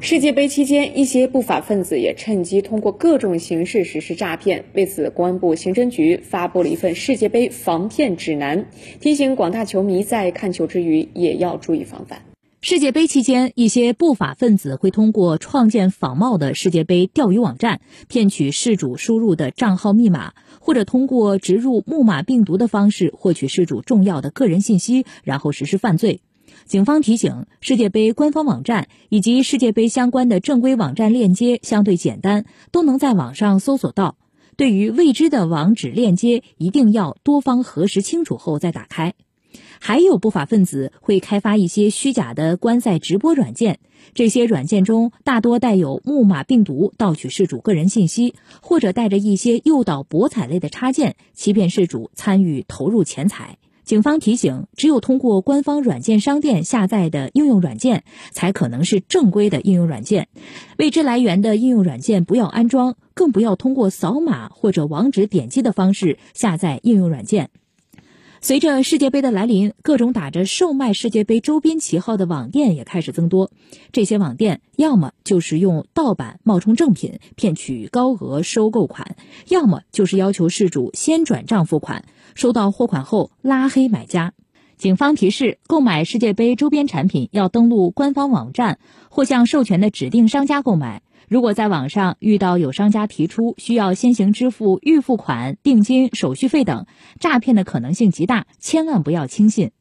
世界杯期间，一些不法分子也趁机通过各种形式实施诈骗。为此，公安部刑侦局发布了一份世界杯防骗指南，提醒广大球迷在看球之余也要注意防范。世界杯期间，一些不法分子会通过创建仿冒的世界杯钓鱼网站，骗取事主输入的账号密码，或者通过植入木马病毒的方式获取事主重要的个人信息，然后实施犯罪。警方提醒，世界杯官方网站以及世界杯相关的正规网站链接相对简单，都能在网上搜索到。对于未知的网址链接，一定要多方核实清楚后再打开。还有不法分子会开发一些虚假的观赛直播软件，这些软件中大多带有木马病毒，盗取事主个人信息，或者带着一些诱导博彩类的插件，欺骗事主参与投入钱财。警方提醒，只有通过官方软件商店下载的应用软件，才可能是正规的应用软件。未知来源的应用软件不要安装，更不要通过扫码或者网址点击的方式下载应用软件。随着世界杯的来临，各种打着售卖世界杯周边旗号的网店也开始增多。这些网店要么就是用盗版冒充正品，骗取高额收购款；要么就是要求事主先转账付款，收到货款后拉黑买家。警方提示：购买世界杯周边产品要登录官方网站或向授权的指定商家购买。如果在网上遇到有商家提出需要先行支付预付款、定金、手续费等，诈骗的可能性极大，千万不要轻信。